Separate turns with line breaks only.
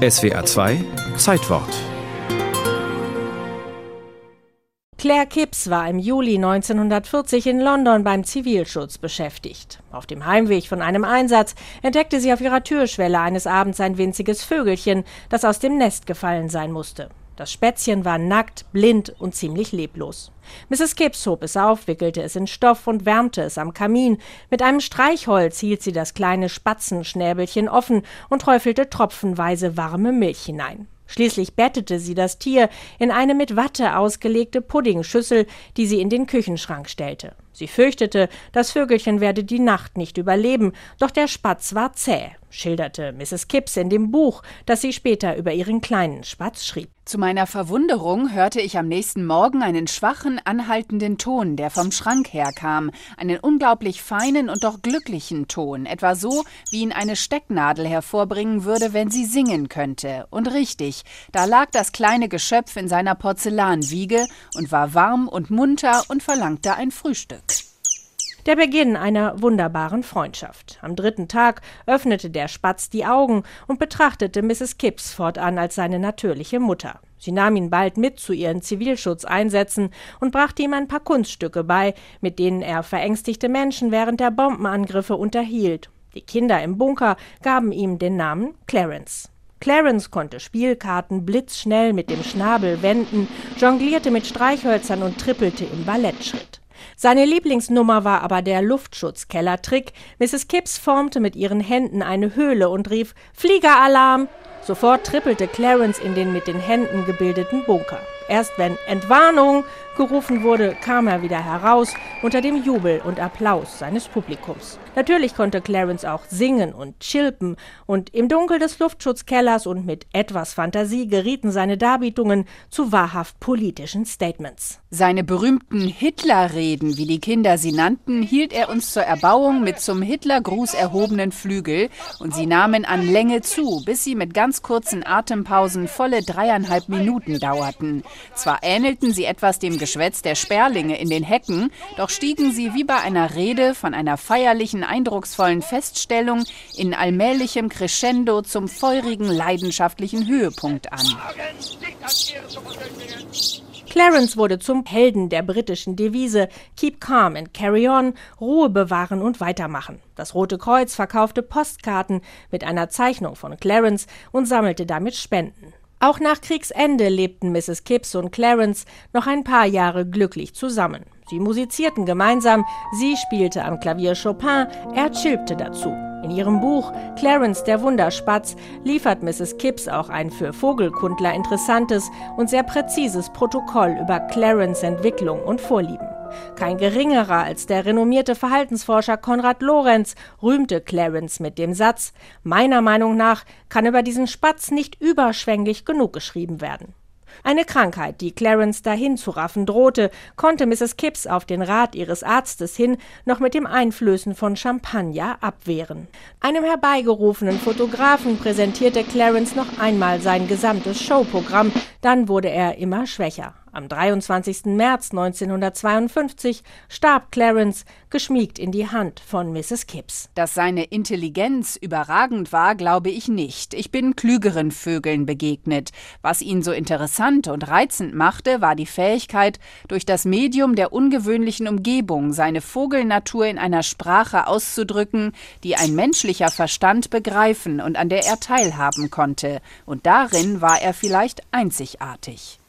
SWA 2 Zeitwort
Claire Kipps war im Juli 1940 in London beim Zivilschutz beschäftigt. Auf dem Heimweg von einem Einsatz entdeckte sie auf ihrer Türschwelle eines Abends ein winziges Vögelchen, das aus dem Nest gefallen sein musste. Das Spätzchen war nackt, blind und ziemlich leblos. Mrs. Kipps hob es auf, wickelte es in Stoff und wärmte es am Kamin. Mit einem Streichholz hielt sie das kleine Spatzenschnäbelchen offen und träufelte tropfenweise warme Milch hinein. Schließlich bettete sie das Tier in eine mit Watte ausgelegte Puddingschüssel, die sie in den Küchenschrank stellte. Sie fürchtete, das Vögelchen werde die Nacht nicht überleben, doch der Spatz war zäh, schilderte Mrs. Kipps in dem Buch, das sie später über ihren kleinen Spatz schrieb.
Zu meiner Verwunderung hörte ich am nächsten Morgen einen schwachen, anhaltenden Ton, der vom Schrank herkam, einen unglaublich feinen und doch glücklichen Ton, etwa so, wie ihn eine Stecknadel hervorbringen würde, wenn sie singen könnte. Und richtig, da lag das kleine Geschöpf in seiner Porzellanwiege und war warm und munter und verlangte ein Frühstück.
Der Beginn einer wunderbaren Freundschaft. Am dritten Tag öffnete der Spatz die Augen und betrachtete Mrs. Kipps fortan als seine natürliche Mutter. Sie nahm ihn bald mit zu ihren Zivilschutzeinsätzen und brachte ihm ein paar Kunststücke bei, mit denen er verängstigte Menschen während der Bombenangriffe unterhielt. Die Kinder im Bunker gaben ihm den Namen Clarence. Clarence konnte Spielkarten blitzschnell mit dem Schnabel wenden, jonglierte mit Streichhölzern und trippelte im Ballettschritt. Seine Lieblingsnummer war aber der Luftschutzkellertrick. Mrs. Kipps formte mit ihren Händen eine Höhle und rief Fliegeralarm. Sofort trippelte Clarence in den mit den Händen gebildeten Bunker. Erst wenn Entwarnung gerufen wurde, kam er wieder heraus unter dem Jubel und Applaus seines Publikums. Natürlich konnte Clarence auch singen und chilpen, und im Dunkel des Luftschutzkellers und mit etwas Fantasie gerieten seine Darbietungen zu wahrhaft politischen Statements.
Seine berühmten Hitlerreden, wie die Kinder sie nannten, hielt er uns zur Erbauung mit zum Hitlergruß erhobenen Flügel, und sie nahmen an Länge zu, bis sie mit ganz kurzen Atempausen volle dreieinhalb Minuten dauerten. Zwar ähnelten sie etwas dem Geschwätz der Sperlinge in den Hecken, doch stiegen sie wie bei einer Rede von einer feierlichen, eindrucksvollen Feststellung in allmählichem Crescendo zum feurigen, leidenschaftlichen Höhepunkt an.
Clarence wurde zum Helden der britischen Devise Keep calm and carry on, Ruhe bewahren und weitermachen. Das Rote Kreuz verkaufte Postkarten mit einer Zeichnung von Clarence und sammelte damit Spenden. Auch nach Kriegsende lebten Mrs. Kipps und Clarence noch ein paar Jahre glücklich zusammen. Sie musizierten gemeinsam, sie spielte am Klavier Chopin, er chilpte dazu. In ihrem Buch Clarence der Wunderspatz liefert Mrs. Kipps auch ein für Vogelkundler interessantes und sehr präzises Protokoll über Clarence Entwicklung und Vorlieben. Kein geringerer als der renommierte Verhaltensforscher Konrad Lorenz rühmte Clarence mit dem Satz Meiner Meinung nach kann über diesen Spatz nicht überschwänglich genug geschrieben werden. Eine Krankheit, die Clarence dahin zu raffen drohte, konnte Mrs. Kipps auf den Rat ihres Arztes hin noch mit dem Einflößen von Champagner abwehren. Einem herbeigerufenen Fotografen präsentierte Clarence noch einmal sein gesamtes Showprogramm, dann wurde er immer schwächer. Am 23. März 1952 starb Clarence, geschmiegt in die Hand von Mrs. Kipps.
Dass seine Intelligenz überragend war, glaube ich nicht. Ich bin klügeren Vögeln begegnet. Was ihn so interessant und reizend machte, war die Fähigkeit, durch das Medium der ungewöhnlichen Umgebung seine Vogelnatur in einer Sprache auszudrücken, die ein menschlicher Verstand begreifen und an der er teilhaben konnte. Und darin war er vielleicht einzigartig.